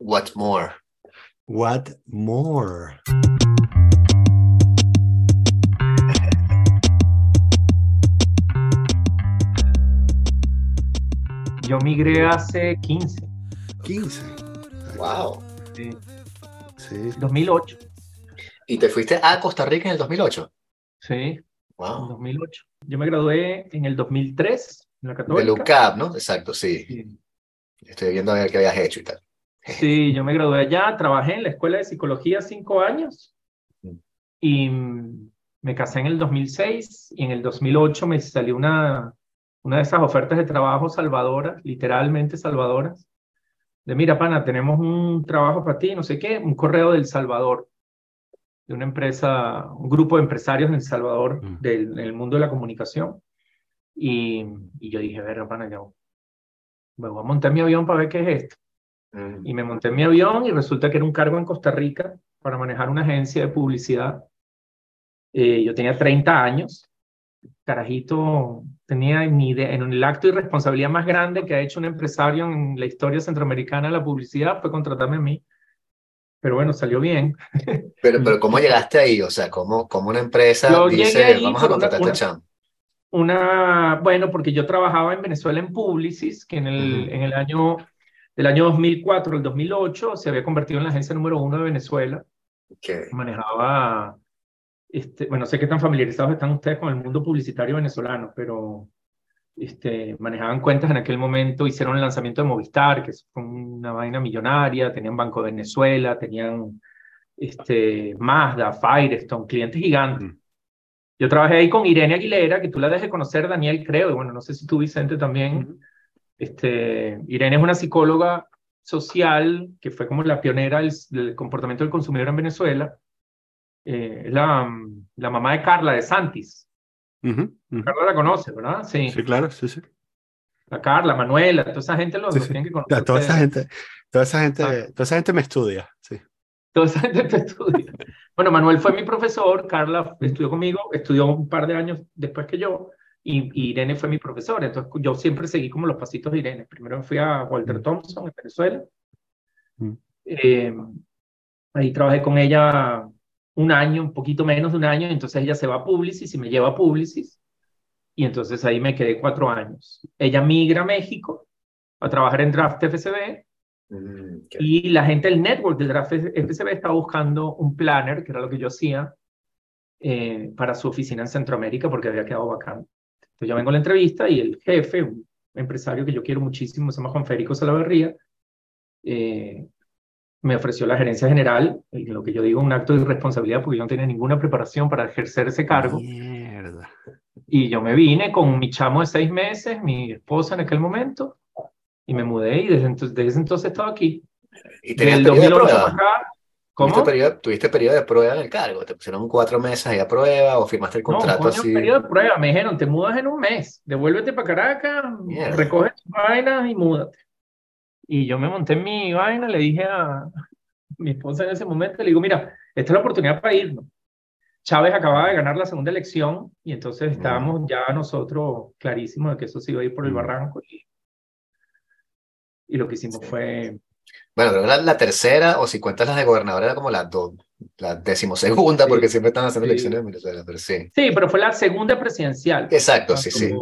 What more? What more? Yo migré hace 15. 15. Wow. Sí. Sí. 2008. ¿Y te fuiste a Costa Rica en el 2008? Sí, en Wow. 2008. Yo me gradué en el 2003 en la De Católica. LUCAP, ¿no? Exacto, sí. Sí. Estoy viendo a ver qué habías hecho y tal. Sí, yo me gradué allá, trabajé en la escuela de psicología cinco años y me casé en el 2006 y en el 2008 me salió una, una de esas ofertas de trabajo salvadoras, literalmente salvadoras, de mira, pana, tenemos un trabajo para ti, no sé qué, un correo del Salvador, de una empresa, un grupo de empresarios en El Salvador, Mm. del, del mundo de la comunicación. Y, y yo dije, ver, pana, yo me voy a montar mi avión para ver qué es esto. Mm. Y me monté en mi avión y resulta que era un cargo en Costa Rica para manejar una agencia de publicidad. Eh, yo tenía 30 años. Carajito, tenía ni idea. En el acto de irresponsabilidad más grande que ha hecho un empresario en la historia centroamericana de la publicidad fue contratarme a mí. Pero bueno, salió bien. Pero, pero ¿cómo llegaste ahí? O sea, ¿cómo, cómo una empresa Yo dice, vamos a contratar a este una- bueno, porque yo trabajaba en Venezuela en Publicis, que en el, Ujú. en el año, del año 2004 al 2008 se había convertido en la agencia número uno de Venezuela. Que- manejaba, este, bueno, sé qué tan familiarizados están ustedes con el mundo publicitario venezolano, pero este, manejaban cuentas en aquel momento, hicieron el lanzamiento de Movistar, que fue una vaina millonaria, tenían Banco de Venezuela, tenían este, Mazda, Firestone, clientes gigantes. Mm. Yo trabajé ahí con Irene Aguilera, que tú la debes de conocer, Daniel, creo, y bueno, no sé si tú, Vicente, también. Este, Irene es una psicóloga social que fue como la pionera del, del comportamiento del consumidor en Venezuela. Eh, es la, la mamá de Carla de Santis. Ujú, ujú. Carla la conoce, ¿verdad? Sí. Sí, claro, sí, sí. La Carla, Manuela, toda esa gente los, Sí, los sí. tienen que conocer. toda esa gente, toda esa gente, Ah. toda esa gente me estudia, sí. Toda esa gente te estudia. Bueno, Manuel fue mi profesor, Carla estudió conmigo, estudió un par de años después que yo, y, y Irene fue mi profesora. Entonces yo siempre seguí como los pasitos de Irene. Primero fui a Walter Mm. Thompson en Venezuela. Mm. Eh, ahí trabajé con ella un año, un poquito menos de un año, entonces ella se va a Publicis y me lleva a Publicis. Y entonces ahí me quedé cuatro años. Ella migra a México a trabajar en Draft FCB Mm, y la gente del network del Draft FCB estaba buscando un planner, que era lo que yo hacía, eh, para su oficina en Centroamérica porque había quedado vacante. Entonces yo vengo a la entrevista y el jefe, un empresario que yo quiero muchísimo, se llama Juan Federico Salaverría, eh, me ofreció la gerencia general, en lo que yo digo un acto de irresponsabilidad porque yo no tenía ninguna preparación para ejercer ese cargo. Mierda. Y yo me vine con mi chamo de seis meses, mi esposa en aquel momento, y me mudé y desde entonces, desde ese entonces he estado aquí. ¿Y periodo de 2008 para prueba? acá. ¿Cómo? ¿Tuviste periodo, tuviste periodo de prueba en el cargo? ¿Te pusieron cuatro meses ahí a prueba o firmaste el No, contrato coño, así? periodo de prueba. Me dijeron, te mudas en un mes, devuélvete para Caracas, recoge tus vainas y múdate. Y yo me monté en mi vaina, le dije a mi esposa en ese momento, le digo, mira, esta es la oportunidad para irnos. Chávez acababa de ganar la segunda elección y entonces estábamos ya nosotros clarísimos de que eso se iba a ir por el Mm. barranco. Y, y lo que hicimos fue Bueno, creo que la, la tercera, o si cuentas las de gobernador, era como la, do- la decimosegunda, Sí. porque siempre están haciendo Sí. elecciones en Venezuela, pero sí. Sí, pero fue la segunda presidencial. Exacto, sí, sí.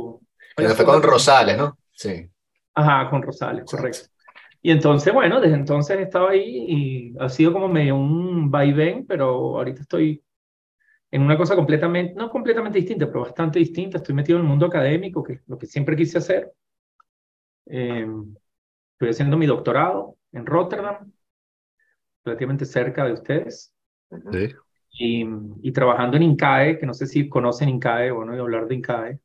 Pero fue con Rosales, ¿no? Sí. Ajá, con Rosales, Exacto. correcto. Y entonces, bueno, desde entonces he estado ahí y ha sido como medio un vaivén, pero ahorita estoy en una cosa completamente, no completamente distinta, pero bastante distinta. Estoy metido en el mundo académico, que es lo que siempre quise hacer. Eh, estoy haciendo mi doctorado en Rotterdam, relativamente cerca de ustedes. Sí. y, y trabajando en INCAE, que no sé si conocen INCAE o no he oído hablar de INCAE,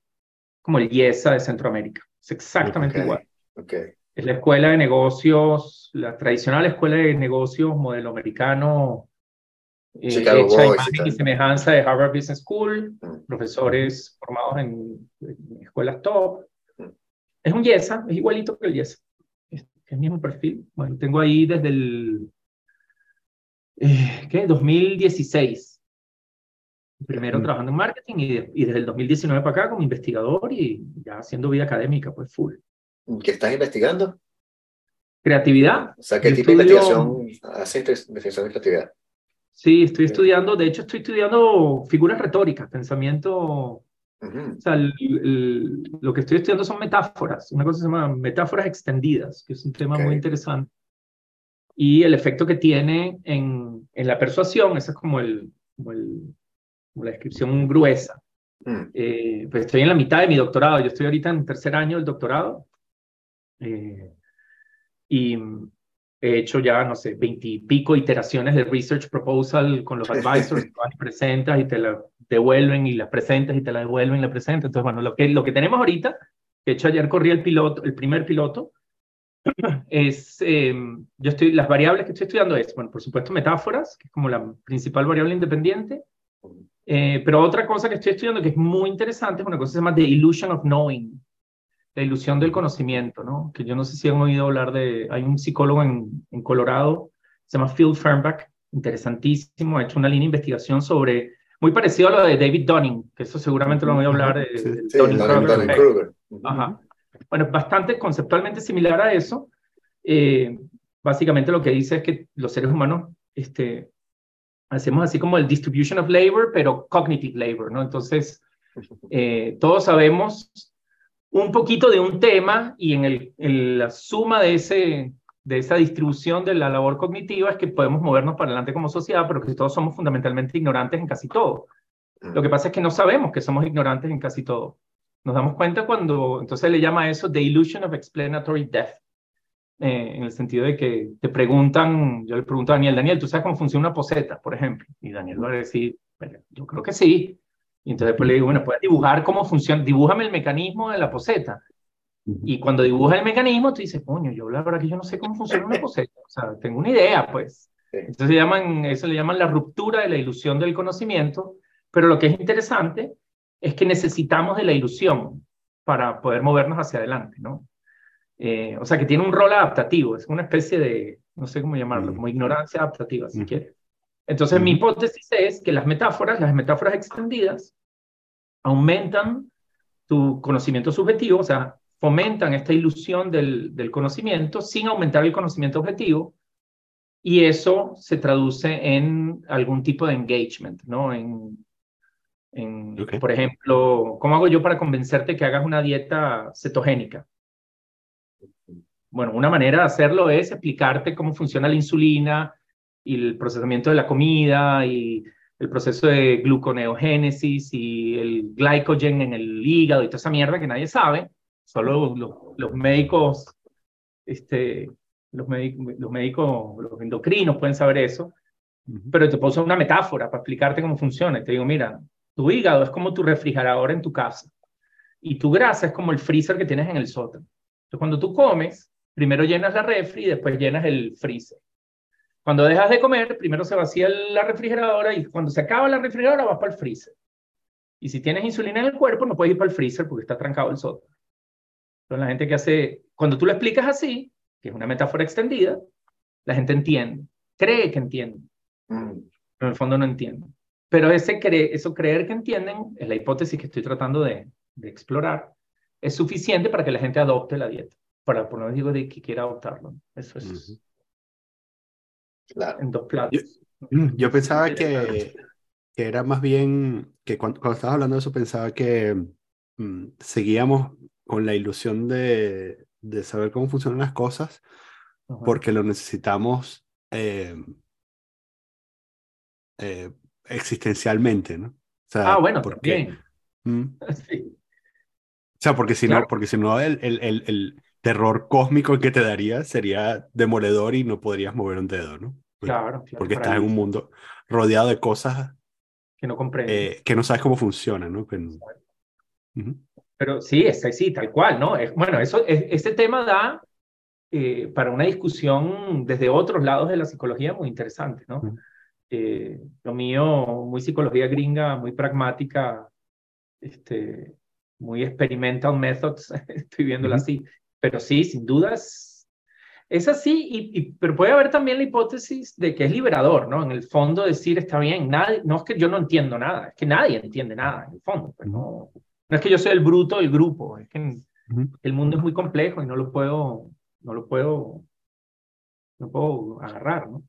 como el IESA de Centroamérica. Es exactamente Ok. igual. Ok. Es la escuela de negocios, la tradicional escuela de negocios modelo americano, eh, Chicago hecha a Boys imagen y, semejanza de Harvard Business School, Mm. profesores formados en, en escuelas top. Mm. Es un YESA, es igualito que el YESA. El mismo perfil. Bueno, tengo ahí desde el, eh, ¿qué? 2016. Primero Mm. trabajando en marketing y, de- y desde el 2019 para acá como investigador y ya haciendo vida académica, pues full. ¿Qué estás investigando? Creatividad. O sea, ¿qué Yo tipo de investigación hace investigación de creatividad? Sí, estoy estudiando, de hecho estoy estudiando figuras retóricas, pensamiento, o sea, el- el- lo que estoy estudiando son metáforas, una cosa se llama metáforas extendidas, que es un tema Ok. muy interesante. Y el efecto que tiene en, en la persuasión, esa es como, el, como, el- como la descripción gruesa. Mm. Eh, pues estoy en la mitad de mi doctorado, yo estoy ahorita en tercer año del doctorado eh, y he hecho ya, no sé, veintipico iteraciones de research proposal con los advisors, que presentas y te la devuelven y la presentas y te la devuelven y la presentas. Entonces, bueno, lo que, lo que tenemos ahorita, de hecho ayer corrí el piloto, el primer piloto, es, eh, yo estoy, las variables que estoy estudiando es, bueno, por supuesto, metáforas, que es como la principal variable independiente, eh, pero otra cosa que estoy estudiando que es muy interesante es una cosa que se llama The Illusion of Knowing, la ilusión del conocimiento, ¿no? Que yo no sé si han oído hablar de, hay un psicólogo en, en Colorado, se llama Phil Fernbach, interesantísimo, ha hecho una línea de investigación sobre, muy parecido a lo de David Dunning, que eso seguramente lo han oído hablar, de, Sí. del Sí, Dunning- effect. Dunning-Kruger. Ujú. Ajá. Bueno, es bastante conceptualmente similar a eso. Eh, básicamente lo que dice es que los seres humanos este, hacemos así como el distribution of labor, pero cognitive labor, ¿no? Entonces, eh, todos sabemos un poquito de un tema y en, el, en la suma de, ese, de esa distribución de la labor cognitiva es que podemos movernos para adelante como sociedad, pero que todos somos fundamentalmente ignorantes en casi todo. Lo que pasa es que no sabemos que somos ignorantes en casi todo. Nos damos cuenta cuando, entonces le llama a eso The Illusion of Explanatory Death, eh, en el sentido de que te preguntan, yo le pregunto a Daniel, Daniel, ¿tú sabes cómo funciona una poseta, por ejemplo? Y Daniel va a decir, "Bueno, yo creo que sí. Y entonces después le digo, bueno, puedes dibujar cómo funciona, dibújame el mecanismo de la poseta. Y cuando dibujas el mecanismo, tú dices, coño, yo la verdad que yo no sé cómo funciona una poseta. O sea, tengo una idea, pues. Entonces se llaman, eso le llaman la ruptura de la ilusión del conocimiento, pero lo que es interesante es que necesitamos de la ilusión para poder movernos hacia adelante, ¿no? Eh, o sea, que tiene un rol adaptativo, es una especie de, no sé cómo llamarlo, Mm. como ignorancia adaptativa, si Mm. quieres. Entonces, mi Mm. hipótesis es que las metáforas, las metáforas extendidas, aumentan tu conocimiento subjetivo, o sea, fomentan esta ilusión del, del conocimiento sin aumentar el conocimiento objetivo, y eso se traduce en algún tipo de engagement, ¿no? En, en. Por ejemplo, ¿cómo hago yo para convencerte que hagas una dieta cetogénica? Bueno, una manera de hacerlo es explicarte cómo funciona la insulina y el procesamiento de la comida y el proceso de gluconeogénesis y el glycogen en el hígado y toda esa mierda que nadie sabe. Solo los, los médicos, este, los, médicos, los médicos, los endocrinos pueden saber eso. Pero te puedo usar una metáfora para explicarte cómo funciona. Y te digo, mira, tu hígado es como tu refrigerador en tu casa y tu grasa es como el freezer que tienes en el sótano. Entonces, cuando tú comes, primero llenas la refri y después llenas el freezer. Cuando dejas de comer, primero se vacía la refrigeradora y cuando se acaba la refrigeradora vas para el freezer. Y si tienes insulina en el cuerpo, no puedes ir para el freezer porque está trancado el sótano. Entonces, la gente que hace, cuando tú lo explicas así, que es una metáfora extendida, la gente entiende, cree que entiende, Mm. pero en el fondo no entiende. Pero ese cre eso creer que entienden es la hipótesis que estoy tratando de, de explorar. Es suficiente para que la gente adopte la dieta. Para, por lo menos digo, de que quiera adoptarlo. Eso es. Claro. en dos platos. Mm, Yo pensaba que, que era más bien, que cuando, cuando estabas hablando de eso, pensaba que mm, seguíamos con la ilusión de, de saber cómo funcionan las cosas Ajá. porque lo necesitamos eh, eh, existencialmente, ¿no? O sea, Ah, bueno, porque. Mm. Sí. O sea, porque si no, porque si no el, el, el, el terror cósmico que te daría sería demoledor y no podrías mover un dedo, ¿no? Porque, Claro, claro. porque estás en un mundo rodeado de cosas Que no comprende. eh, que no sabes cómo funcionan, ¿no? Que-. Pero sí, es sí, tal cual, ¿no? Es, bueno, eso, es, ese tema da eh, para una discusión desde otros lados de la psicología muy interesante, ¿no? Eh, lo mío, muy psicología gringa, muy pragmática, este, muy experimental methods, estoy viéndola Ujú. así. Pero sí, sin dudas, es así, y, y- pero puede haber también la hipótesis de que es liberador, ¿no? En el fondo decir, está bien, nadie, no es que yo no entiendo nada, es que nadie entiende nada, en el fondo, pues no, no es que yo soy el bruto del grupo, es que el mundo es muy complejo y no lo puedo, no lo puedo no puedo agarrar, ¿no?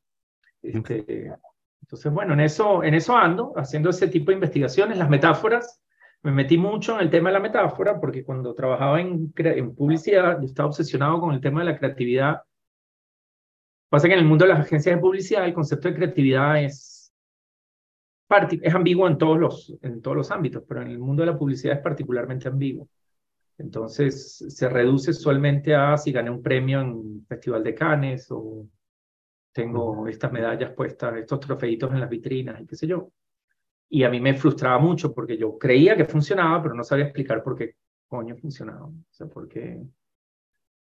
Este, entonces, bueno, en eso, en eso ando, haciendo ese tipo de investigaciones, las metáforas. Me metí mucho en el tema de la metáfora porque cuando trabajaba en, en publicidad, yo estaba obsesionado con el tema de la creatividad. Pasa que en el mundo de las agencias de publicidad el concepto de creatividad es, es ambiguo en todos, los, en todos los ámbitos, pero en el mundo de la publicidad es particularmente ambiguo. Entonces se reduce usualmente a si gané un premio en Festival de Cannes o tengo estas medallas puestas, estos trofeitos en las vitrinas y qué sé yo. Y a mí me frustraba mucho porque yo creía que funcionaba, pero no sabía explicar por qué coño funcionaba. O sea, porque pues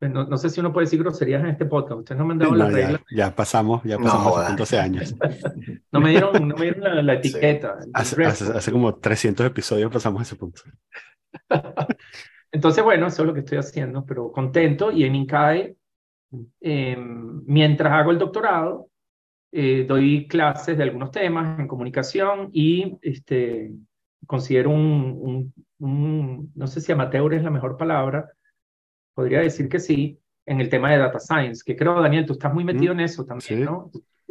no, no, sé si uno puede decir groserías en este podcast. Ustedes no me han dado la regla. Ya, pasamos, ya pasamos hace 12 años. no me dieron, no me dieron la, etiqueta. Hace, hace, hace, como 300 episodios pasamos ese punto. Entonces, bueno, eso es lo que estoy haciendo, pero contento. Y en INCAE eh, mientras hago el doctorado, eh, doy clases de algunos temas en comunicación y este, considero un, un, no sé si amateur es la mejor palabra, podría decir que sí, en el tema de data science, que creo, Daniel, tú estás muy metido en eso también, ¿no?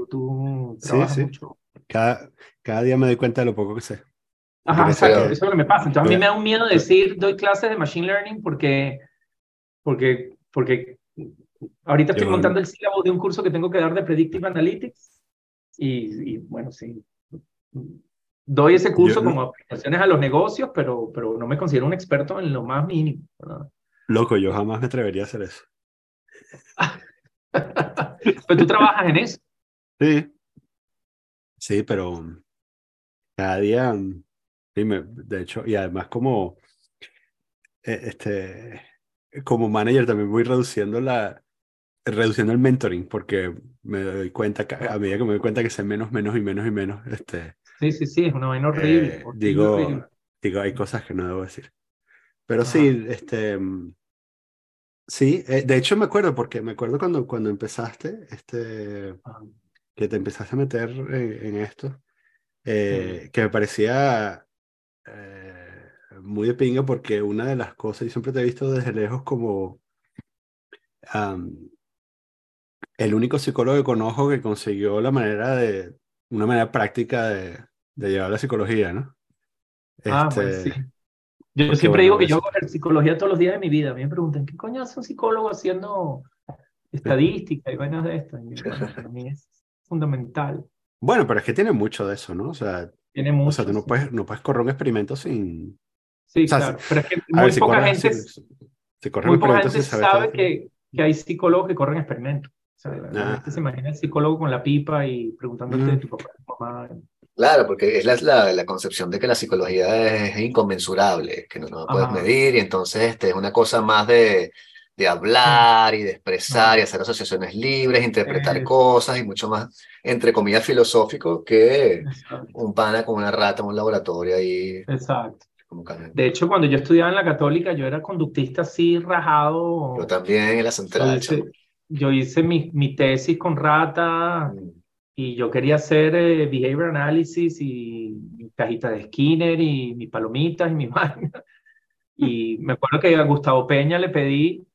Tú, trabajas sí, sí. mucho. Cada, cada día me doy cuenta de lo poco que sé. Ajá, exacto, eso es lo que me pasa. Entonces a mí me da un miedo decir, doy clases de Machine Learning porque, porque, porque Ahorita estoy montando el sílabo de un curso que tengo que dar de Predictive Analytics y, bueno, sí, doy ese curso como aplicaciones a los negocios, pero, pero no me considero un experto en lo más mínimo. Loco, yo jamás me atrevería a hacer eso. pero tú trabajas en eso. Sí. Sí, pero cada día, dime, de hecho, y además como, e, este, como manager también voy reduciendo la, reduciendo el mentoring porque me doy cuenta, a medida que me doy cuenta que sé menos, menos y menos y menos, este... Sí, sí, sí, es una vaina horrible. Eh, digo, digo, hay cosas que no debo decir. Pero sí, este... Sí, eh, de hecho me acuerdo, porque me acuerdo cuando, cuando empezaste, este, que te empezaste a meter en, esto, eh, que me parecía muy de pinga porque una de las cosas, y siempre te he visto desde lejos como el único psicólogo que conozco que consiguió la manera de, una manera práctica de, de llevar la psicología, ¿no? Ah, este, sí. Yo siempre digo que yo hago psicología todos los días de mi vida. A mí me preguntan, ¿qué coño hace un psicólogo haciendo estadística y vainas de esto? para mí es fundamental. Bueno, pero es que tiene mucho de eso, ¿no? O sea, tiene mucho, o sea tú no, puedes, no puedes correr un experimento sin... Sí, claro, pero es que muy poca gente, muy poca gente sabe que, que hay psicólogos que corren experimentos. O sea, ah. se imagina el psicólogo con la pipa y preguntándote de tu papá, tu mamá. Claro, porque es la, la, concepción de que la psicología es inconmensurable, que no, no la puedes medir, y entonces este, es una cosa más de, de hablar y de expresar y hacer asociaciones libres, interpretar cosas y mucho más, entre comillas, filosófico que un pana con una rata en un laboratorio ahí. Exacto. De hecho, cuando yo estudiaba en la católica, yo era conductista así rajado. Yo también en la central yo hice mi, mi tesis con Rata mm. Y yo quería hacer eh, behavior analysis y mi cajita de Skinner y mis palomitas y mi vaina. Y me acuerdo que a Gustavo Peña le pedí,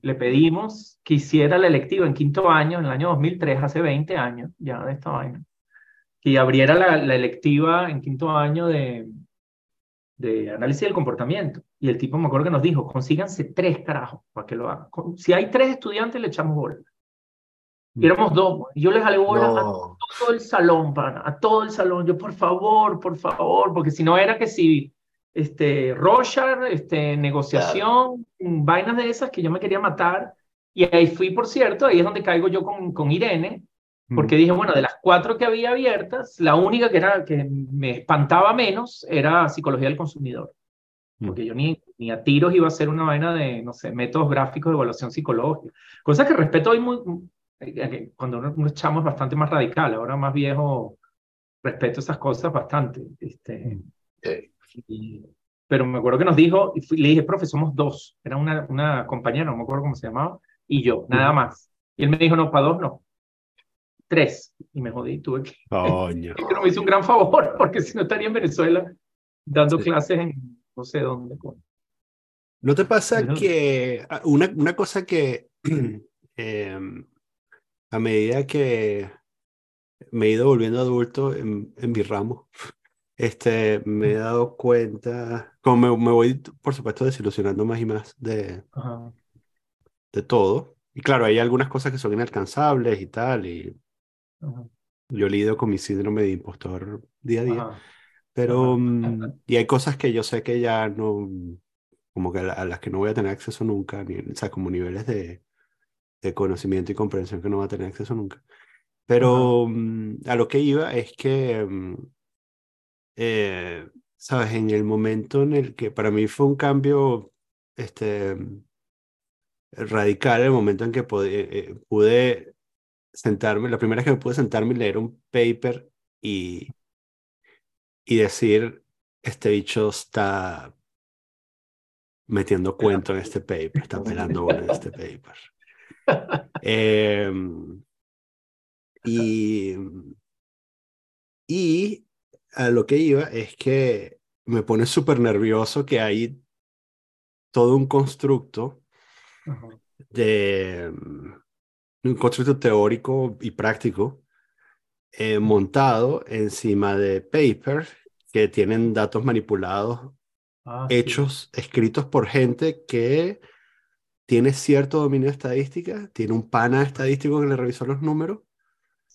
le pedimos que hiciera la electiva en quinto año, en el año 2003, hace 20 años ya de esta vaina, que abriera la, la electiva en quinto año de, de análisis del comportamiento. Y el tipo me acuerdo que nos dijo, consíganse tres carajos para que lo hagan. Si hay tres estudiantes, le echamos bola. Y éramos dos. Yo les jalé bola a todo el salón, pana, a todo el salón. Yo, por favor, por favor, porque si no era que si este, Rochard, este, negociación, vainas de esas que yo me quería matar. Y ahí fui, por cierto, ahí es donde caigo yo con, con Irene, porque dije, bueno, de las cuatro que había abiertas, la única que, era, que me espantaba menos era psicología del consumidor. Porque yo ni, ni a tiros iba a hacer una vaina de, no sé, métodos gráficos de evaluación psicológica. Cosa que respeto hoy muy, cuando uno, uno es bastante más radical, ahora más viejo, respeto esas cosas bastante. Este, pero me acuerdo que nos dijo, y le dije, profe, somos dos. Era una, una compañera, no me acuerdo cómo se llamaba, y yo, nada más. Y él me dijo, no, para dos no tres. Y me jodí, tuve que... Coño. que no me hizo un gran favor, porque si no estaría en Venezuela dando clases en no sé dónde. ¿No te pasa que ah, una, una cosa que... Eh, a medida que me he ido volviendo adulto en, en mi ramo, este, me he dado cuenta, como me, voy, por supuesto, desilusionando más y más de, de todo. Y claro, hay algunas cosas que son inalcanzables y tal, y yo lidio con mi síndrome de impostor día a día. Pero, mm, y hay cosas que yo sé que ya no, como que a, las que no voy a tener acceso nunca, ni, o sea, como niveles de, de conocimiento y comprensión que no voy a tener acceso nunca. Pero mm, a lo que iba es que, mm, eh, sabes, en el momento en el que para mí fue un cambio, este, radical, el momento en que pude, eh, pude sentarme, la primera vez que pude sentarme y leer un paper y, y decir, este bicho está metiendo cuento en este paper, está pelando en este paper. Em, y, y a lo que iba es que me pone súper nervioso que hay todo un constructo de un constructo teórico y práctico eh, montado encima de papers que tienen datos manipulados, ah, hechos, escritos por gente que tiene cierto dominio de estadística, tiene un pana estadístico que le revisó los números,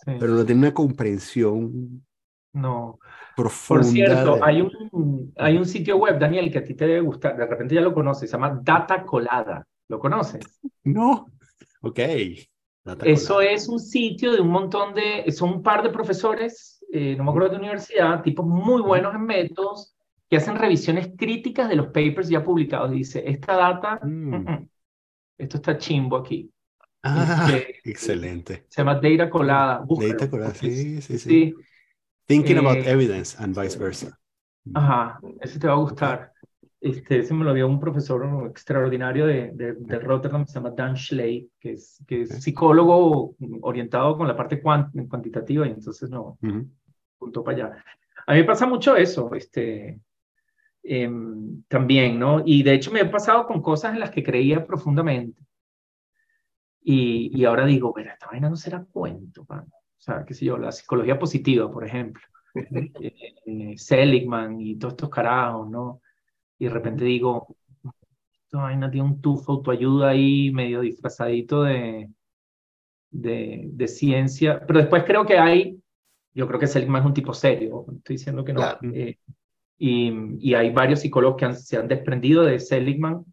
pero no tiene una comprensión no. profunda. Por cierto, hay, un, hay un sitio web, Daniel, que a ti te debe gustar, de repente ya lo conoces, se llama Data Colada. ¿Lo conoces? No. Ok. Eso es un sitio de un montón de, son un par de profesores, eh, no me acuerdo de universidad, tipos muy buenos en métodos, que hacen revisiones críticas de los papers ya publicados. Dice, esta data, mm. Mm, mm, esto está chimbo aquí. Ah, este, excelente. Se llama Data Colada. data Colada, sí, sí, sí. Thinking about eh, evidence and vice versa. Ajá, ese te va a gustar. Este, ese me lo dio un profesor extraordinario de, de, Rotterdam, se llama Dan Schley, que es, que es psicólogo orientado con la parte cuantitativa y entonces no, punto para allá. A mí me pasa mucho eso, este, em, también, ¿no? Y de hecho me he pasado con cosas en las que creía profundamente. Y, y ahora digo, pero esta vaina no será cuento, O sea, qué sé yo, la psicología positiva, por ejemplo. Eh, eh, Seligman y todos estos carajos, ¿no? y de repente digo, esta vaina tiene un tufo autoayuda ahí medio disfrazadito de, de, de, ciencia, pero después creo que hay, yo creo que Seligman es un tipo serio, estoy diciendo que no, eh, y, y, hay varios psicólogos que se han desprendido de Seligman,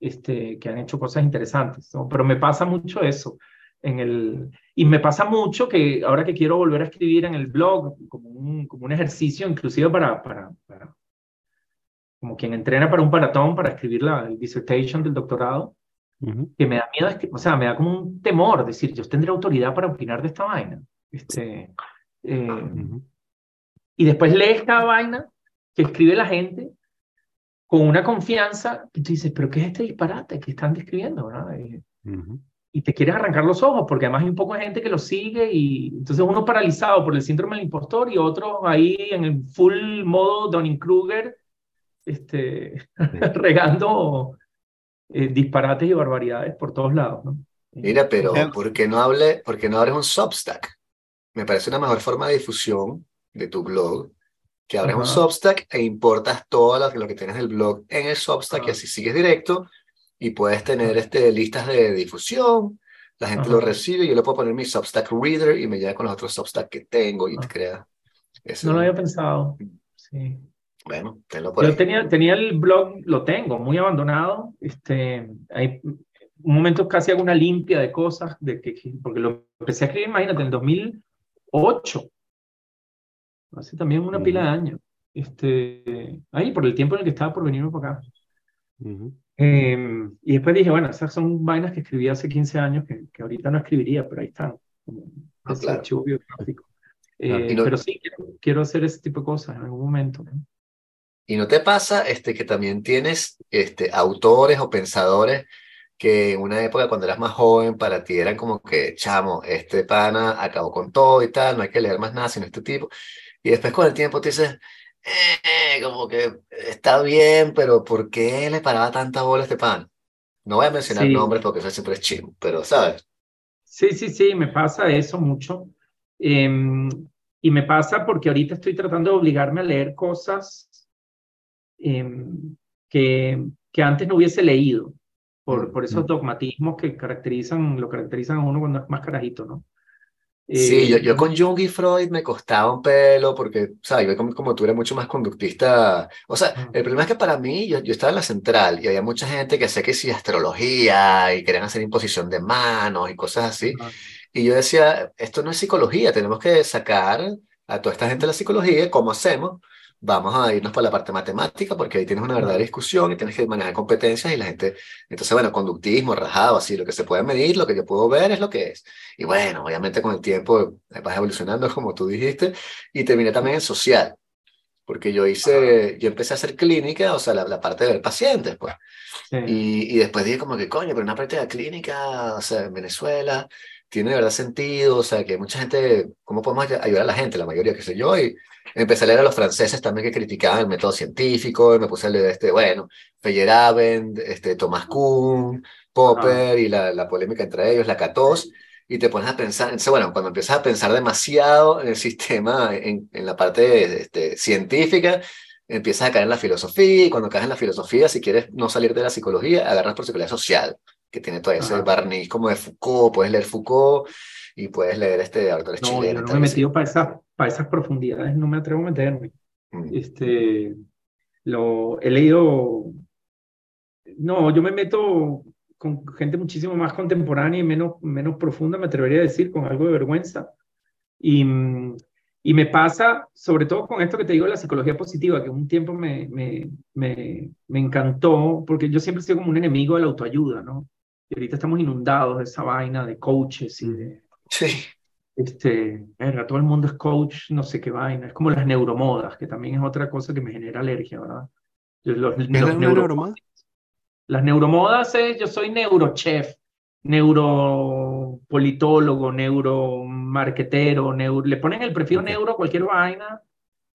este, que han hecho cosas interesantes, pero me pasa mucho eso. En el, y me pasa mucho que ahora que quiero volver a escribir en el blog, como un, como un ejercicio inclusive para, para, para como quien entrena para un maratón para escribir la dissertation del doctorado, que me da miedo, o sea, me da como un temor decir, yo tendré autoridad para opinar de esta vaina. Este, eh, Y después lees cada vaina que escribe la gente con una confianza que tú dices, pero ¿qué es este disparate que están describiendo? Eh, y te quieres arrancar los ojos, porque además hay un poco de gente que lo sigue y entonces uno paralizado por el síndrome del impostor y otro ahí en el full modo Donning-Kruger este, regando eh, disparates y barbaridades por todos lados. ¿no? Mira, pero ¿por qué no, hable, por qué no abres un Substack? Me parece una mejor forma de difusión de tu blog que abres un Substack e importas todo lo, lo, que tienes del blog en el Substack y así sigues directo y puedes tener este, listas de difusión, la gente lo recibe, yo le puedo poner mi Substack Reader y me llega con los otros Substack que tengo y te crea. No lo había pensado, sí. Bueno, tenlo por Yo Tenía, tenía el blog, lo tengo, muy abandonado. Este, hay un momento casi hago una limpia de cosas, de que, porque lo empecé a escribir, imagínate, en 2008. Hace también una pila de años. Este, ahí, por el tiempo en el que estaba por venirme para acá. Em, y después dije, bueno, esas son vainas que escribí hace 15 años que, que ahorita no escribiría, pero ahí están. Como ah, archivo biográfico. Eh, pero sí, quiero, quiero, hacer ese tipo de cosas en algún momento. ¿no? ¿Y no te pasa este, que también tienes este, autores o pensadores que en una época cuando eras más joven para ti eran como que, chamo, este pana acabó con todo y tal, no hay que leer más nada sino este tipo? Y después con el tiempo te dices, eh, como que está bien, pero ¿por qué le paraba tanta bola a este pan? No voy a mencionar nombres porque eso siempre es chimo, pero ¿sabes? Sí, sí, sí, me pasa eso mucho. Em, y me pasa porque ahorita estoy tratando de obligarme a leer cosas em, que, que antes no hubiese leído, por, por esos dogmatismos que caracterizan, lo caracterizan a uno cuando es más carajito, ¿no? Sí, yo, yo con Jung y Freud me costaba un pelo porque, ¿sabes? Yo como, como tú eres mucho más conductista. O sea, el problema es que para mí, yo, yo estaba en la central y había mucha gente que hacía que sí, astrología y querían hacer imposición de manos y cosas así. Y yo decía, esto no es psicología, tenemos que sacar a toda esta gente de la psicología, ¿cómo hacemos? Vamos a irnos por la parte matemática porque ahí tienes una verdadera discusión y tienes que manejar competencias y la gente, entonces bueno, conductismo, rajado, así, lo que se puede medir, lo que yo puedo ver es lo que es. Y bueno, obviamente con el tiempo vas evolucionando, como tú dijiste, y terminé también en social, porque yo hice, yo empecé a hacer clínica, o sea, la, parte de ver pacientes, pues. Y, y después dije como que, coño, pero una parte de la clínica, o sea, en Venezuela, tiene de verdad sentido, o sea, que mucha gente, ¿cómo podemos ayudar a la gente? La mayoría, qué sé yo, y empecé a leer a los franceses también que criticaban el método científico, y me puse a leer este, bueno, Feyerabend, este, Thomas Kuhn, Popper, y la, la, polémica entre ellos, la Catos, y te pones a pensar, entonces, bueno, cuando empiezas a pensar demasiado en el sistema, en, en la parte este, científica, empiezas a caer en la filosofía, y cuando caes en la filosofía, si quieres no salir de la psicología, agarras por psicología social que tiene todo ese barniz como de Foucault, puedes leer Foucault y puedes leer este autores no, chilenos. Yo no me he metido para, esa, para esas profundidades, no me atrevo a meterme. Mm. Este, lo he leído, no, yo me meto con gente muchísimo más contemporánea y menos, menos profunda, me atrevería a decir, con algo de vergüenza. Y, y me pasa, sobre todo con esto que te digo la psicología positiva, que un tiempo me, me, me, me encantó, porque yo siempre he sido como un enemigo de la autoayuda, ¿no? Y ahorita estamos inundados de esa vaina de coaches y de... Sí. Este, todo el mundo es coach, no sé qué vaina. Es como las neuromodas, que también es otra cosa que me genera alergia, ¿verdad? Los, neuromodas? Las neuromodas es, yo soy neurochef, neuropolitólogo, neuromarketero, neuro, le ponen el prefiero neuro a cualquier vaina.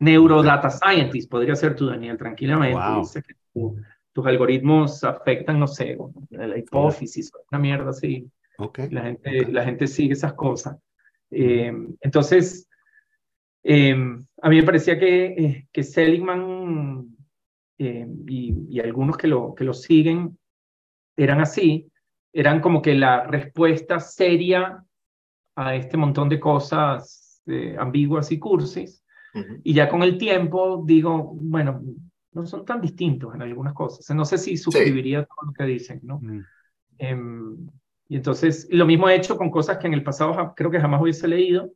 Neurodata scientist, podría ser tú, Daniel, tranquilamente. Wow tus algoritmos afectan, no sé, la hipófisis, una mierda así. Okay. La, gente, la gente sigue esas cosas. Eh, entonces, eh, a mí me parecía que, eh, que Seligman y, y, algunos que lo, que lo siguen eran así, eran como que la respuesta seria a este montón de cosas ambiguas y cursis. Y ya con el tiempo digo, bueno, no son tan distintos en algunas cosas. No sé si suscribiría todo lo que dicen, ¿no? Mm. Em, y entonces, lo mismo he hecho con cosas que en el pasado creo que jamás hubiese leído.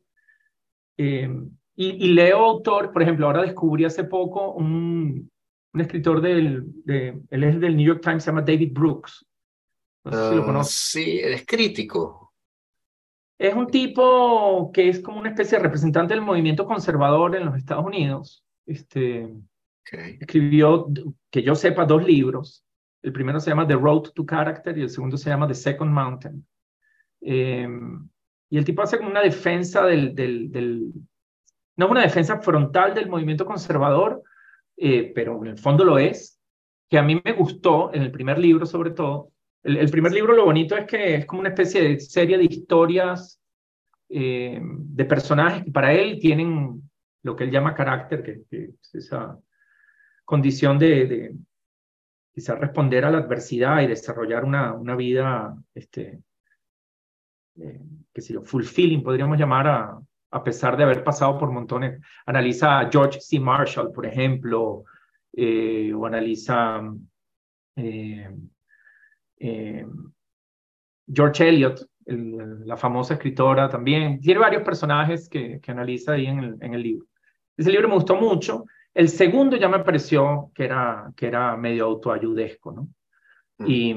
Em, y, leo autor, por ejemplo, ahora descubrí hace poco un, un escritor del, de, él es del New York Times, se llama David Brooks. No sé si lo ah, conoces. Sí, es crítico. Es un tipo que es como una especie de representante del movimiento conservador en los Estados Unidos. Este, Escribió, que yo sepa, dos libros. El primero se llama The Road to Character y el segundo se llama The Second Mountain. Em, y el tipo hace como una defensa del, del, del, no una defensa frontal del movimiento conservador, eh, pero en el fondo lo es, que a mí me gustó en el primer libro sobre todo. El, primer libro lo bonito es que es como una especie de serie de historias eh, de personajes que para él tienen lo que él llama carácter, que, es esa condición de, de quizás responder a la adversidad y desarrollar una, una vida, este, eh, que sé yo, fulfilling, podríamos llamar a, a pesar de haber pasado por montones. Analiza a George C. Marshall, por ejemplo, eh, o analiza eh, George Eliot, la famosa escritora también. Tiene varios personajes que, que analiza ahí en el, en el libro. Ese libro me gustó mucho el segundo ya me pareció que era, que era medio autoayudesco, ¿no? Mm. Y,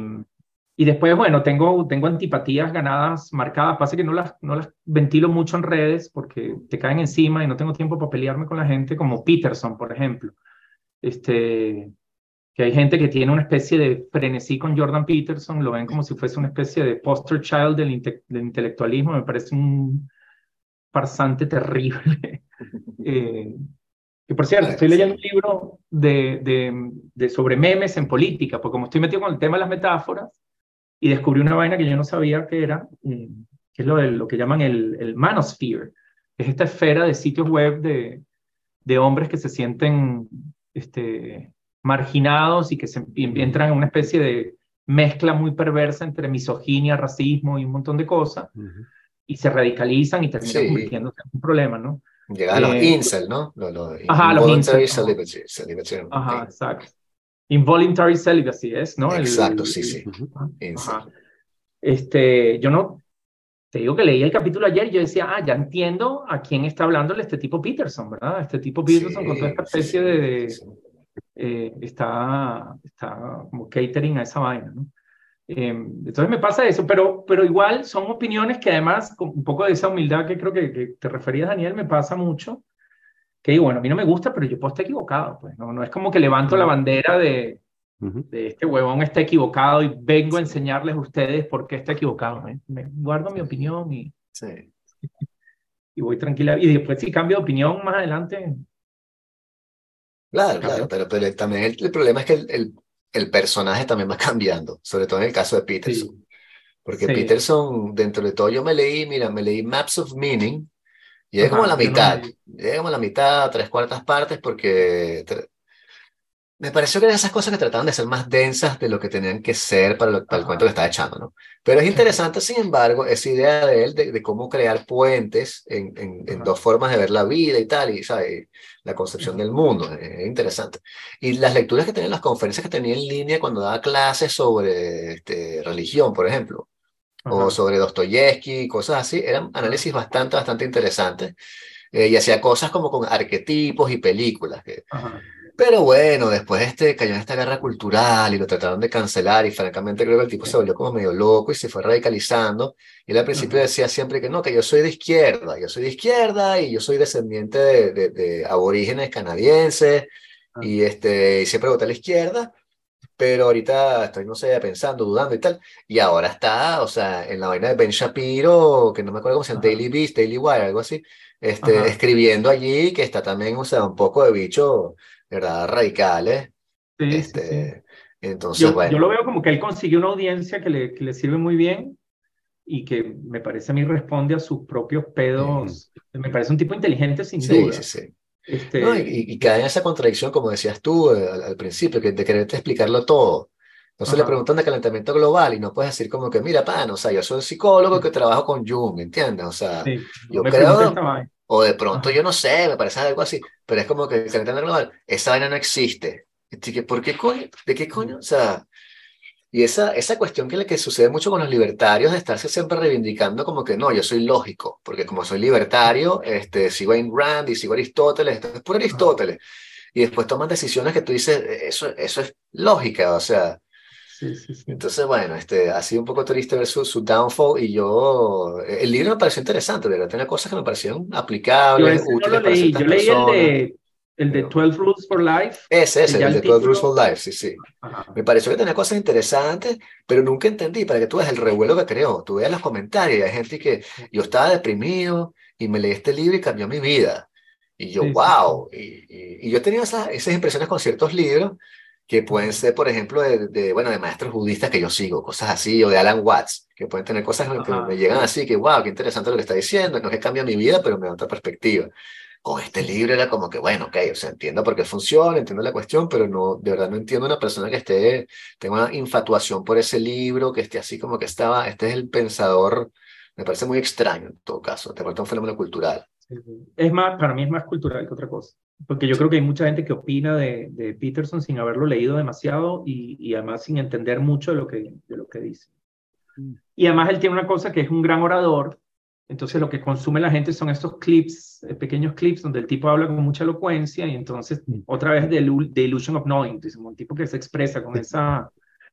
y después, bueno, tengo, tengo antipatías ganadas marcadas. Pasa que no las, no las ventilo mucho en redes porque te caen encima y no tengo tiempo para pelearme con la gente, como Peterson, por ejemplo. Este, que hay gente que tiene una especie de frenesí con Jordan Peterson, lo ven como si fuese una especie de poster child del, del intelectualismo, me parece un farsante terrible. eh, que por cierto, estoy leyendo un libro de, de, de, sobre memes en política, porque como estoy metido con el tema de las metáforas, y descubrí una vaina que yo no sabía que era, que que es lo, de, lo que llaman el, el manosphere, es esta esfera de sitios web de, de hombres que se sienten este, marginados y que se entran en una especie de mezcla muy perversa entre misoginia, racismo y un montón de cosas, y se radicalizan y terminan convirtiéndose en un problema, ¿no? Llegan a los eh, incel, ¿no? ajá, los incel. Ajá, exacto. Involuntary celibacy es, ¿no? Exacto, sí, sí. Este, yo no, te digo que leí el capítulo ayer y yo decía, ah, ya entiendo a quién está hablándole este tipo Peterson, ¿verdad? Este tipo Peterson con toda esta especie de... Eh, está, está como catering a esa vaina, ¿no? Eh, entonces me pasa eso, pero, pero igual son opiniones que además, con un poco de esa humildad que creo que, que te referías, Daniel, me pasa mucho, que digo, bueno, a mí no me gusta, pero yo puedo estar equivocado, pues, no, no es como que levanto la bandera de, de este huevón está equivocado y vengo a enseñarles a ustedes por qué está equivocado. ¿eh? Me guardo mi opinión y, sí. y voy tranquila. Y después si cambio de opinión más adelante. Claro, claro, pero, pero también el, problema es que el, el, personaje también va cambiando, sobre todo en el caso de Peterson. Porque Peterson, dentro de todo, yo me leí, mira, me leí Maps of Meaning, es como la mitad, no... como la mitad, tres cuartas partes, porque me pareció que eran esas cosas que trataban de ser más densas de lo que tenían que ser para, el cuento que estaba echando, ¿no? Pero es interesante, sin embargo, esa idea de él de, cómo crear puentes en, en, dos formas de ver la vida y tal, y ¿sabes? la concepción del mundo, es interesante. Y las lecturas que tenía, las conferencias que tenía en línea cuando daba clases sobre este, religión, por ejemplo, o sobre Dostoyevsky, cosas así, eran análisis bastante, bastante interesantes. Eh, y hacía cosas como con arquetipos y películas. Que, pero bueno, después este, cayó en esta guerra cultural y lo trataron de cancelar y francamente creo que el tipo se volvió como medio loco y se fue radicalizando. Y él al principio decía siempre que no, que yo soy de izquierda, yo soy de izquierda y yo soy descendiente de, de, aborígenes canadienses ah. y, este, y siempre voté a la izquierda. Pero ahorita estoy, no sé, pensando, dudando y tal. Y ahora está, o sea, en la vaina de Ben Shapiro, que no me acuerdo cómo se llama, Daily Beast, Daily Wire, algo así, este, escribiendo allí que está también, o sea, un poco de bicho ¿verdad? Radicales. Sí, este, Entonces, yo, bueno. Yo lo veo como que él consiguió una audiencia que le, que le sirve muy bien y que me parece a mí responde a sus propios pedos. Me parece un tipo inteligente sin duda. Sí, sí, sí. Este... y, y, cae en esa contradicción, como decías tú eh, al, principio, que de quererte explicarlo todo. Entonces le preguntan de calentamiento global y no puedes decir como que, mira, pan, o sea, yo soy un psicólogo que trabajo con Jung, ¿entiendes? O sea, yo creo, o de pronto, yo no sé, me parece algo así, pero es como que el calentamiento global, esa vaina no existe. ¿Por qué coño? ¿De qué coño? O sea, y esa, esa cuestión que, que sucede mucho con los libertarios de estarse siempre reivindicando como que no, yo soy lógico, porque como soy libertario, este, sigo a Ayn Rand y sigo a Aristóteles, es puro Aristóteles. Y después toman decisiones que tú dices, eso, eso es lógica, o sea, entonces, bueno, este, ha sido un poco triste ver su, su, downfall y yo, el libro me pareció interesante, ¿verdad? Tenía cosas que me parecieron aplicables, yo útiles. No leí. Yo leí el de, el de 12 Rules for Life. Ese, ese, el, de 12 Rules for Life, sí, sí. Me pareció que tenía cosas interesantes, pero nunca entendí, para que tú veas el revuelo que creó, tú veas los comentarios, y hay gente que yo estaba deprimido y me leí este libro y cambió mi vida. Y yo, wow, Y, y, y, yo tenía esas, esas impresiones con ciertos libros que pueden ser, por ejemplo, de, bueno, de maestros budistas que yo sigo, cosas así, o de Alan Watts, que pueden tener cosas que me llegan así, que wow, qué interesante lo que está diciendo, no es que cambia mi vida, pero me da otra perspectiva. Con este libro era como que, bueno, ok, o sea, entiendo por qué funciona, entiendo la cuestión, pero no, de verdad no entiendo una persona que esté, tenga una infatuación por ese libro, que esté así como que estaba, este es el pensador, me parece muy extraño en todo caso, te falta un fenómeno cultural. Es más, para mí es más cultural que otra cosa. Porque yo creo que hay mucha gente que opina de, de Peterson sin haberlo leído demasiado y, y, además sin entender mucho de lo, que, de lo que dice. Mm. Y además él tiene una cosa que es un gran orador, entonces lo que consume la gente son estos clips, eh, pequeños clips donde el tipo habla con mucha elocuencia y entonces mm. otra vez de, The Illusion of Knowing, un tipo que se expresa con esa,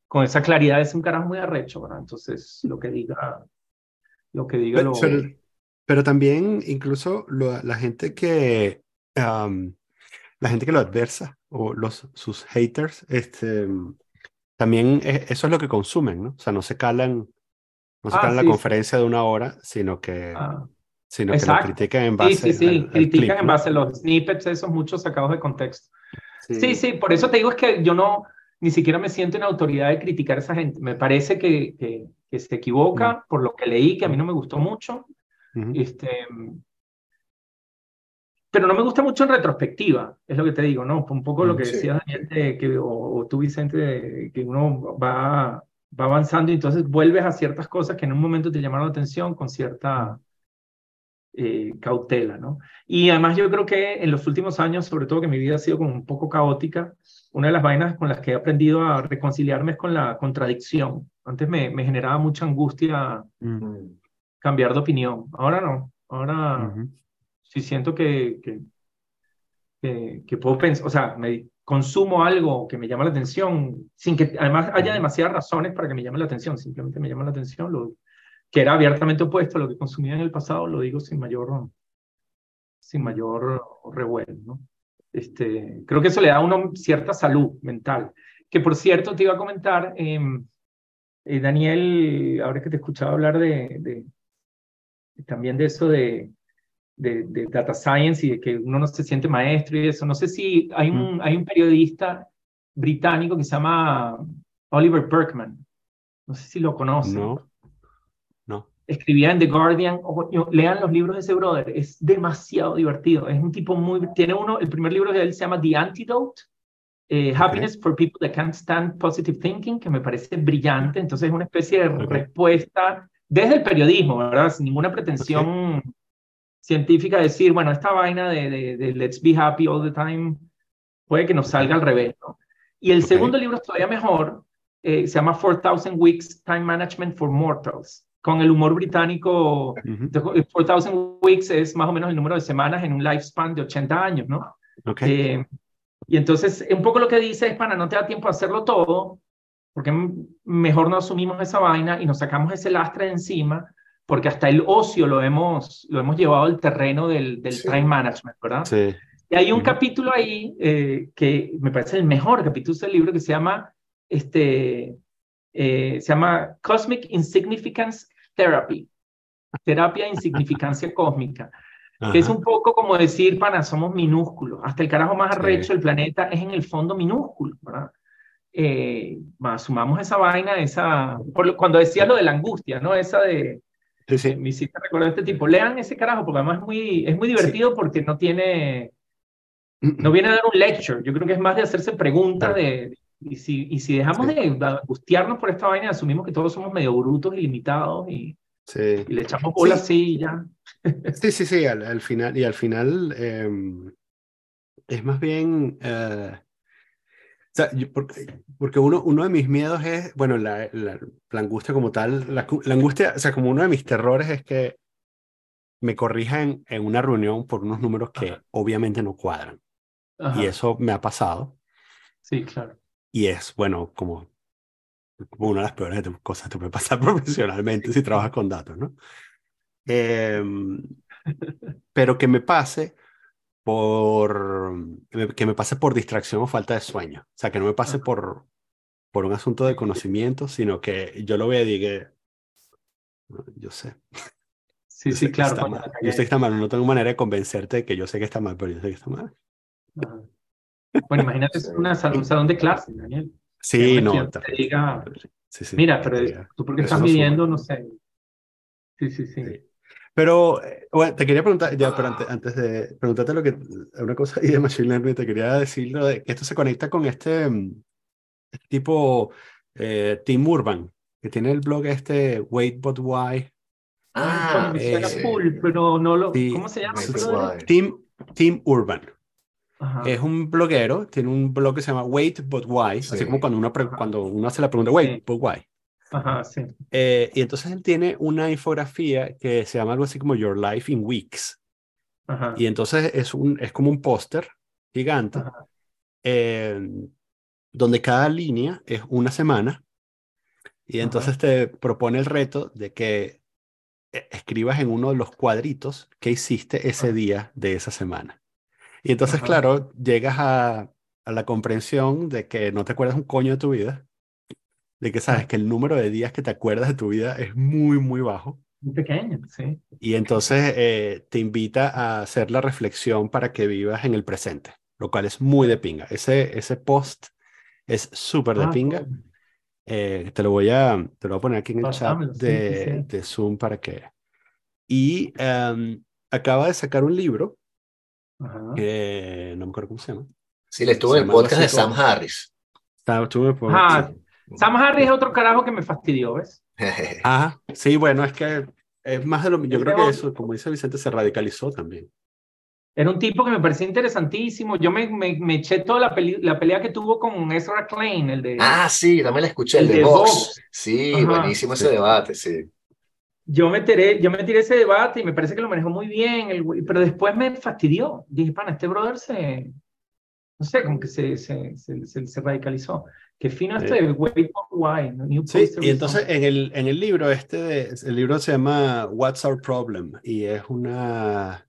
con esa claridad es un carajo muy arrecho, ¿verdad? Entonces lo que diga, lo que diga lo... Pero también incluso la gente que la gente que lo adversa o los, sus haters, este, también eso es lo que consumen, ¿no? O sea, no se calan, no se ah, calan la conferencia de una hora, sino que, ah, sino que lo critican en base. Sí, sí, sí, critican en base a los snippets, esos muchos sacados de contexto. Sí. sí, por eso te digo es que yo no, ni siquiera me siento en autoridad de criticar a esa gente. Me parece que, que, se equivoca por lo que leí, que a mí no me gustó mucho. este, pero no me gusta mucho en retrospectiva, es lo que te digo, ¿no? Un poco lo que decía Daniel, que, o, tú Vicente, que uno va, va avanzando y entonces vuelves a ciertas cosas que en un momento te llamaron la atención con cierta eh, cautela, ¿no? Y además yo creo que en los últimos años, sobre todo que mi vida ha sido como un poco caótica, una de las vainas con las que he aprendido a reconciliarme es con la contradicción. Antes me, me generaba mucha angustia cambiar de opinión, ahora no, ahora sí siento que, que, que, puedo pensar, o sea, me consumo algo que me llama la atención, sin que además haya demasiadas razones para que me llame la atención, simplemente me llama la atención, lo, que era abiertamente opuesto a lo que consumía en el pasado, lo digo sin mayor, sin mayor revuelo, ¿no? Este, creo que eso le da a uno cierta salud mental. Que por cierto, te iba a comentar, em, eh, Daniel, ahora que te escuchaba hablar de, de también de eso de, de, de, data science y de que uno no se siente maestro y eso. No sé si hay un, hay un periodista británico que se llama Oliver Berkman. No sé si lo conocen. No. Escribía en The Guardian, lean los libros de ese brother, es demasiado divertido, es un tipo muy, tiene uno, el primer libro de él se llama The Antidote, eh, Happiness for People That Can't Stand Positive Thinking, que me parece brillante, entonces es una especie de respuesta desde el periodismo, ¿verdad? Sin ninguna pretensión científica de decir, bueno, esta vaina de, de, let's be happy all the time puede que nos salga al revés, ¿no? Y el segundo libro es todavía mejor, eh, se llama 4000 Weeks Time Management for Mortals con el humor británico, 4,000 weeks es más o menos el número de semanas en un lifespan de 80 años, ¿no? Okay. Eh, y entonces, un poco lo que dice es, para no te da tiempo a hacerlo todo, porque mejor no asumimos esa vaina y nos sacamos ese lastre de encima, porque hasta el ocio lo hemos, lo hemos llevado al terreno del, del time management, ¿verdad? Sí. Y hay un capítulo ahí eh, que me parece el mejor capítulo del libro que se llama, este, eh, se llama Cosmic Insignificance Therapy, terapia de insignificancia cósmica, que es un poco como decir, pana, somos minúsculos, hasta el carajo más arrecho del planeta es en el fondo minúsculo, ¿verdad? Eh, sumamos esa vaina, esa, cuando decía lo de la angustia, ¿no? Esa de, sí, sí. me hiciste recordar este tipo, lean ese carajo, porque además es muy, es muy divertido porque no tiene, no viene a dar un lecture, yo creo que es más de hacerse preguntas de, y si, y si dejamos de angustiarnos por esta vaina, asumimos que todos somos medio brutos y limitados y, y le echamos bola así y ya. Sí, sí, sí, al, final, y al final em, es más bien, eh, sea, porque, porque uno, uno de mis miedos es, bueno, la, la, angustia como tal, la, angustia, o sea, como uno de mis terrores es que me corrijan en una reunión por unos números que obviamente no cuadran. Y eso me ha pasado. Sí, claro. Y es, bueno, como, una de las peores cosas que te puede pasar profesionalmente si trabajas con datos, ¿no? Em, pero que me pase por que me pase por distracción o falta de sueño. O sea, que no me pase por, por un asunto de conocimiento, sino que yo lo vea y diga, yo sé. Sí, sí, claro. yo sé que está mal, no tengo manera de convencerte de que yo sé que está mal, pero yo sé que está mal. Bueno, imagínate una, un salón de clase, Daniel. Sí, no. Te diga, mira, pero tú porque estás midiendo, no sé. Sí, sí, sí. Pero, eh, bueno, te quería preguntar, ya, pero antes, de preguntarte lo que, una cosa y de Machine Learning, te quería decir lo de que esto se conecta con este, mm, este tipo eh, Tim Urban, que tiene el blog este Wait But Why. Ah, eh, cool, pero no lo, ¿cómo se llama? Tim, Tim Urban. Es un bloguero, tiene un blog que se llama Wait But Why, así como cuando uno, cuando uno hace la pregunta, Wait But Why. Ajá, sí. Eh, y entonces él tiene una infografía que se llama algo así como Your Life in Weeks. Ajá. Y entonces es, un, es como un póster gigante, eh, donde cada línea es una semana. Y entonces te propone el reto de que eh, escribas en uno de los cuadritos qué hiciste ese día de esa semana. Y entonces, claro, llegas a, a, la comprensión de que no te acuerdas un coño de tu vida, de que sabes que el número de días que te acuerdas de tu vida es muy, muy bajo. Muy pequeño, sí. Y entonces eh, te invita a hacer la reflexión para que vivas en el presente, lo cual es muy de pinga. Ese, ese post Es súper de Ah, pinga. cool. Eh, te lo voy a, te lo voy a poner aquí en el chat Pásamelo, sí, sí, de, de Zoom para que. Y em, acaba de sacar un libro Ajá. que no me acuerdo cómo se llama. Sí, le estuvo en el podcast de Sam Harris. Está- tú me pones- Ajá. sí. Sam Harris es otro carajo que me fastidió, ¿ves? Ajá, sí, bueno, es que es más de lo Yo creo que eso, como dice Vicente, se radicalizó también. Era un tipo que me parecía interesantísimo. Yo me, me, me eché toda la, peli- la pelea que tuvo con Ezra Klein, el de... Ah, sí, también la escuché, el El de de Vox. Vox. Sí, Ajá. buenísimo ese Sí. debate, sí. Yo me, tiré, yo me tiré ese debate y me parece que lo manejó muy bien, el pero después me fastidió. Dije, pana, este brother se, no sé, como que se, se, se, se- se radicalizó. Qué fino esto de Wait for Why, ¿no? New Sí, y entonces en el, en el libro este, de- el libro se llama What's Our Problem y es una,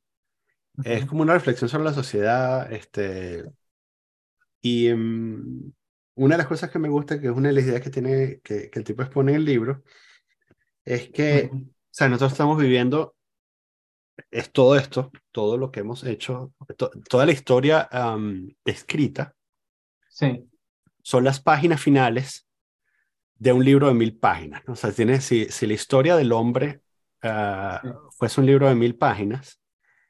es como una reflexión sobre la sociedad, este, y mm, una de las cosas que me gusta, que es una de las ideas que tiene, que, que el tipo expone en el libro, es que, Ujú. o sea, nosotros estamos viviendo, es todo esto, todo lo que hemos hecho, to- toda la historia am, escrita, Sí, son las páginas finales de un libro de mil páginas. ¿no? O sea, si, si la historia del hombre Sí. fuese un libro de mil páginas,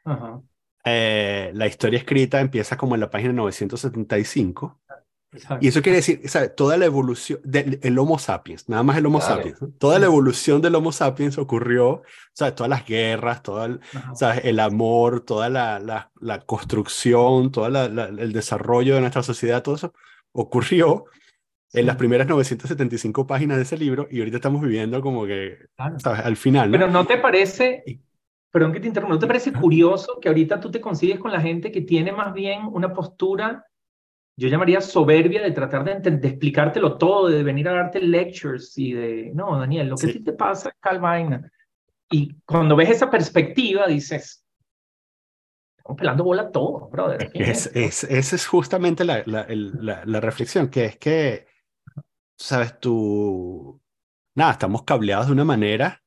ajá, eh, la historia escrita empieza como en la página 975. exacto. Y eso quiere decir, ¿sabes? Toda la evolución del el Homo sapiens, nada más el Homo Claro. sapiens. ¿no? Toda la evolución del Homo sapiens ocurrió, ¿sabes? Todas las guerras, todo el. ¿sabes? el amor, toda la, la, la construcción, todo el desarrollo de nuestra sociedad, todo eso ocurrió en las primeras 975 páginas de ese libro y ahorita estamos viviendo como que, claro. ¿sabes? Al final, ¿no? Pero ¿no te parece, perdón que te interrumpa, ¿no te parece curioso que ahorita tú te consigues con la gente que tiene más bien una postura, yo llamaría soberbia, de tratar de, de explicártelo todo, de venir a darte lectures y de, no, Daniel, lo que Sí. a ti te pasa es tal vaina. Y cuando ves esa perspectiva, dices, estamos pelando bola todo, brother. Es, esto". es, esa es justamente la, la, el- la, la reflexión, que es que, ¿sabes? Tú, nada, estamos cableados de una manera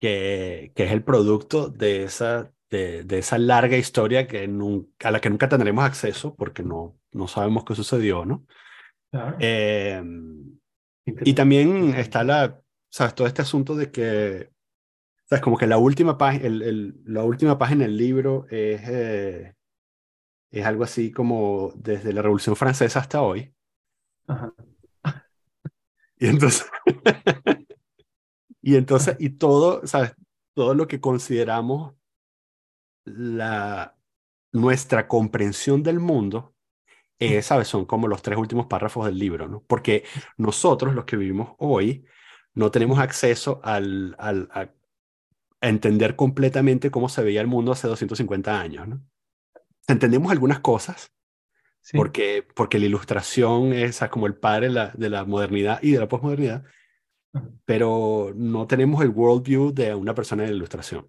que, que es el producto de esa, de, de esa larga historia que nun- a la que nunca tendremos acceso porque no, no sabemos qué sucedió, ¿no? Claro. Eh, y también está la, ¿sabes? Todo este asunto de que, ¿sabes? Como que la última página, el, el- la última página del libro es, eh, es algo así como desde la Revolución Francesa hasta hoy. Ajá. Y entonces, y entonces, y todo, ¿sabes? Todo lo que consideramos la, nuestra comprensión del mundo, eh, ¿sabes? Son como los tres últimos párrafos del libro, ¿no? Porque nosotros, los que vivimos hoy, no tenemos acceso al, al, a, a entender completamente cómo se veía el mundo hace 250 años, ¿no? Entendemos algunas cosas, Sí. porque, porque la ilustración es como el padre de la, de la modernidad y de la posmodernidad, pero no tenemos el worldview de una persona de la ilustración.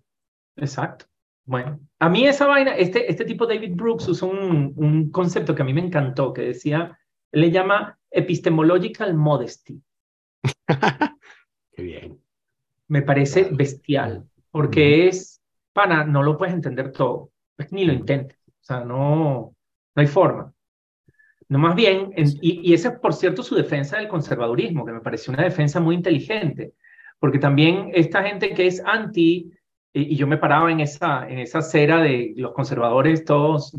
Exacto. Bueno, a mí esa vaina, este, este tipo David Brooks usó un, un concepto que a mí me encantó, que decía, le llama epistemological modesty. Qué bien. Me parece bestial, porque es, pana, no lo puedes entender todo, pues ni lo intentes, o sea, no, no hay forma. No, más bien, en- y, y esa es, por cierto, su defensa del conservadurismo, que me pareció una defensa muy inteligente, porque también esta gente que es anti, y, y yo me paraba en esa, en esa acera de los conservadores todos,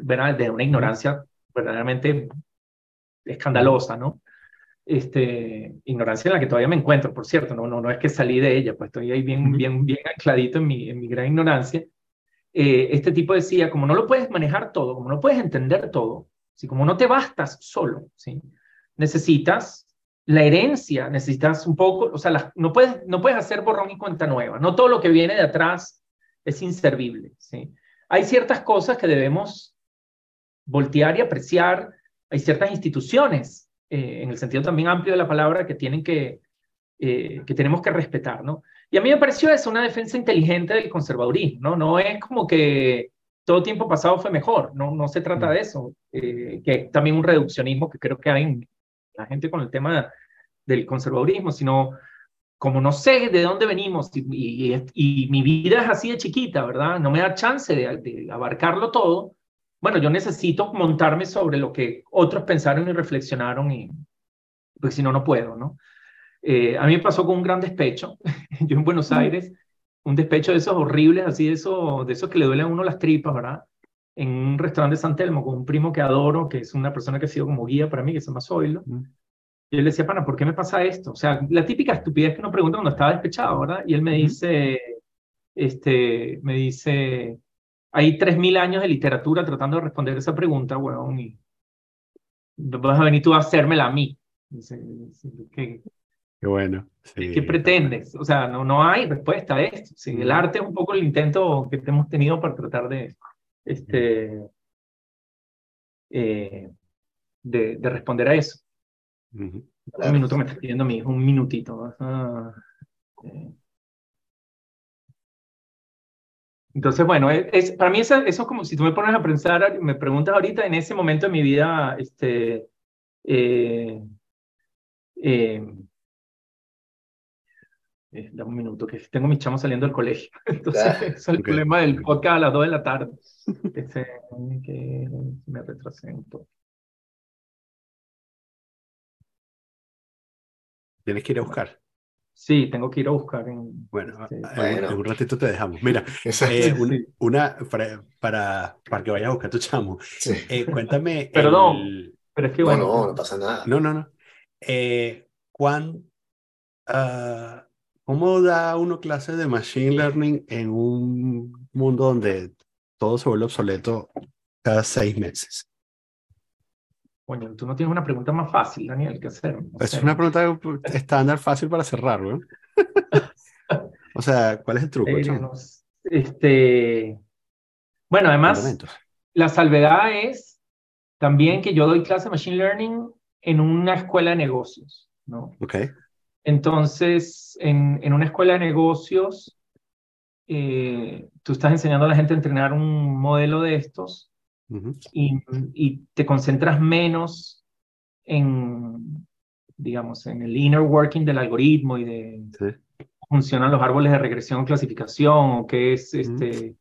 ¿verdad? de una ignorancia verdaderamente escandalosa, ¿no? Este, ignorancia en la que todavía me encuentro, por cierto, no, no, no es que salí de ella, pues estoy ahí bien, bien, bien ancladito en mi, en mi gran ignorancia. Eh, este tipo decía, como no lo puedes manejar todo, como no puedes entender todo, ¿sí? como no te bastas solo, ¿sí? necesitas la herencia, necesitas un poco, o sea, las- no, puedes, no puedes hacer borrón y cuenta nueva, no todo lo que viene de atrás es inservible. ¿sí? Hay ciertas cosas que debemos voltear y apreciar, hay ciertas instituciones, eh, en el sentido también amplio de la palabra, que tienen que, eh, que tenemos que respetar, ¿no? Y a mí me pareció eso una defensa inteligente del conservadurismo, ¿no? No es como que todo tiempo pasado fue mejor, no, no se trata de eso, eh, que es también un reduccionismo que creo que hay en la gente con el tema del conservadurismo, sino como no sé de dónde venimos y, y- y mi vida es así de chiquita, ¿verdad? No me da chance de, de abarcarlo todo, bueno, yo necesito montarme sobre lo que otros pensaron y reflexionaron, y, porque si no, no puedo, ¿no? Eh, a mí me pasó con un gran despecho, yo en Buenos Aires, un despecho de esos horribles, así de esos, de esos que le duelen a uno las tripas, ¿verdad? En un restaurante de San Telmo con un primo que adoro, que es una persona que ha sido como guía para mí, que se llama Zoilo. Y él le decía, pana, ¿por qué me pasa esto? O sea, la típica estupidez que uno pregunta cuando estaba despechado, ¿verdad? Y él me dice, este, me dice, hay 3.000 años de literatura tratando de responder esa pregunta, weón, y vas a venir tú a hacérmela a mí. ¿Qué, Qué bueno. ¿Qué pretendes? O sea, no, no hay respuesta a esto. Sí, el arte es un poco el intento que hemos tenido para tratar de, este, eh, de, de, responder a eso. Un minuto me está pidiendo mi hijo, un minutito. Eh. Entonces, bueno, es, para mí eso, eso, es como si tú me pones a pensar, me preguntas ahorita en ese momento de mi vida, este, eh, eh, eh, dame un minuto, que tengo mis chamos saliendo del colegio. Entonces, es el problema del podcast a las 2 de la tarde. Este, que me retrasé un poco. Tienes que ir a buscar. Sí, tengo que ir a buscar. En, bueno, este, en un ratito te dejamos. Mira, eh, una para, para, para, que vayas a buscar tu chamo. Eh, cuéntame. Perdón, pero es que bueno. No, no, pasa nada. No, no, no. Eh, ¿Cuán, uh, ¿Cómo da uno clase de Machine Learning en un mundo donde todo se vuelve obsoleto cada seis meses? Coño, tú no tienes una pregunta más fácil, Daniel, que hacer. es una pregunta estándar fácil para cerrar, ¿no? o sea, ¿cuál es el truco? este, bueno, además, la salvedad es también que yo doy clase de Machine Learning en una escuela de negocios, ¿no? Ok. Entonces, en, en una escuela de negocios, eh, tú estás enseñando a la gente a entrenar un modelo de estos y, y, te concentras menos en, digamos, en el inner working del algoritmo y de cómo funcionan los árboles de regresión clasificación o qué es este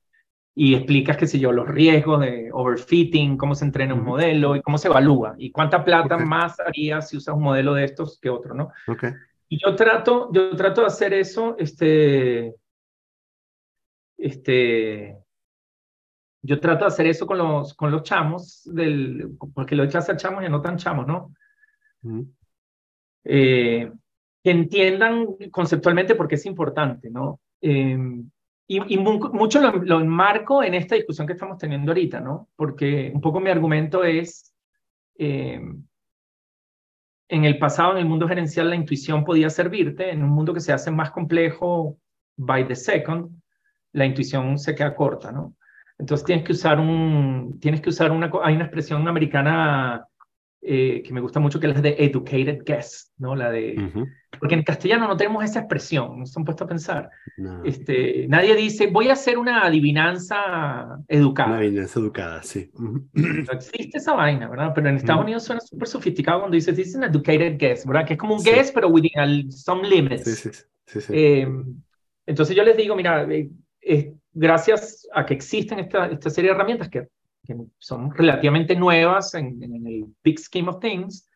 y explicas, qué sé yo, los riesgos de overfitting, cómo se entrena un modelo y cómo se evalúa y cuánta plata más harías si usas un modelo de estos que otro, ¿no? Okay. Y yo trato, yo trato de hacer eso, este, este, yo trato de hacer eso con los, con los chamos, del, porque lo he hecho hacer chamos y no tan chamos, ¿no? Eh, que entiendan conceptualmente por qué es importante, ¿no? Em, y, y, mucho lo, lo, enmarco en esta discusión que estamos teniendo ahorita, ¿no? Porque un poco mi argumento es, eh, en el pasado, en el mundo gerencial, la intuición podía servirte. En un mundo que se hace más complejo by the second, la intuición se queda corta, ¿no? Entonces tienes que usar un, tienes que usar una, hay una expresión americana eh, que me gusta mucho que es la de educated guess, ¿no? La de, porque en castellano no tenemos esa expresión, no se han puesto a pensar. Este, nadie dice, voy a hacer una adivinanza educada. Una adivinanza educada, sí. No existe esa vaina, ¿verdad? Pero en Estados Unidos suena súper sofisticado cuando dices, an educated guess, ¿verdad? Que es como un guess, pero within some limits. Sí, sí, sí. Eh, entonces yo les digo, mira, eh, gracias a que existen esta, esta serie de herramientas que que son relativamente nuevas en, el big scheme of things,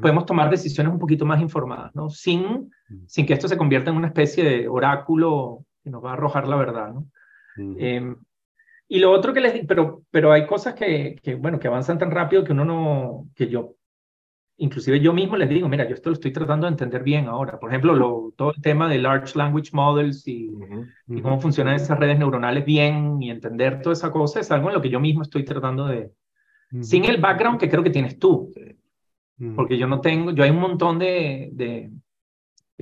podemos tomar decisiones un poquito más informadas, ¿no? Sin, sin que esto se convierta en una especie de oráculo que nos va a arrojar la verdad, ¿no? Em, y lo otro que les digo, pero, pero hay cosas que, que, bueno, que avanzan tan rápido que uno no, que yo inclusive yo mismo les digo, mira, yo esto lo estoy tratando de entender bien ahora. Por ejemplo, lo, todo el tema de Large Language Models y, cómo funcionan esas redes neuronales bien y entender toda esa cosa es algo en lo que yo mismo estoy tratando de... Sin el background que creo que tienes tú. Porque yo no tengo, yo hay un montón de, de,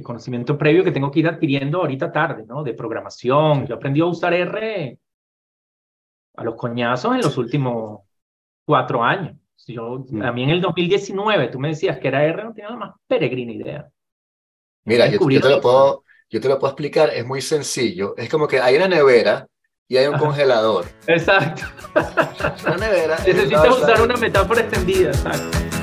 conocimiento previo que tengo que ir adquiriendo ahorita tarde, ¿no? De programación. Yo aprendí a usar R a los coñazos en los últimos cuatro años. Yo, mm. A mí en el 2019 tú me decías que era R, no tenía la más peregrina idea. Mira, yo, te lo puedo, yo te lo puedo explicar, es muy sencillo. Es como que hay una nevera y hay un congelador. Exacto. Una nevera. Necesitas usar una metáfora extendida, exacto.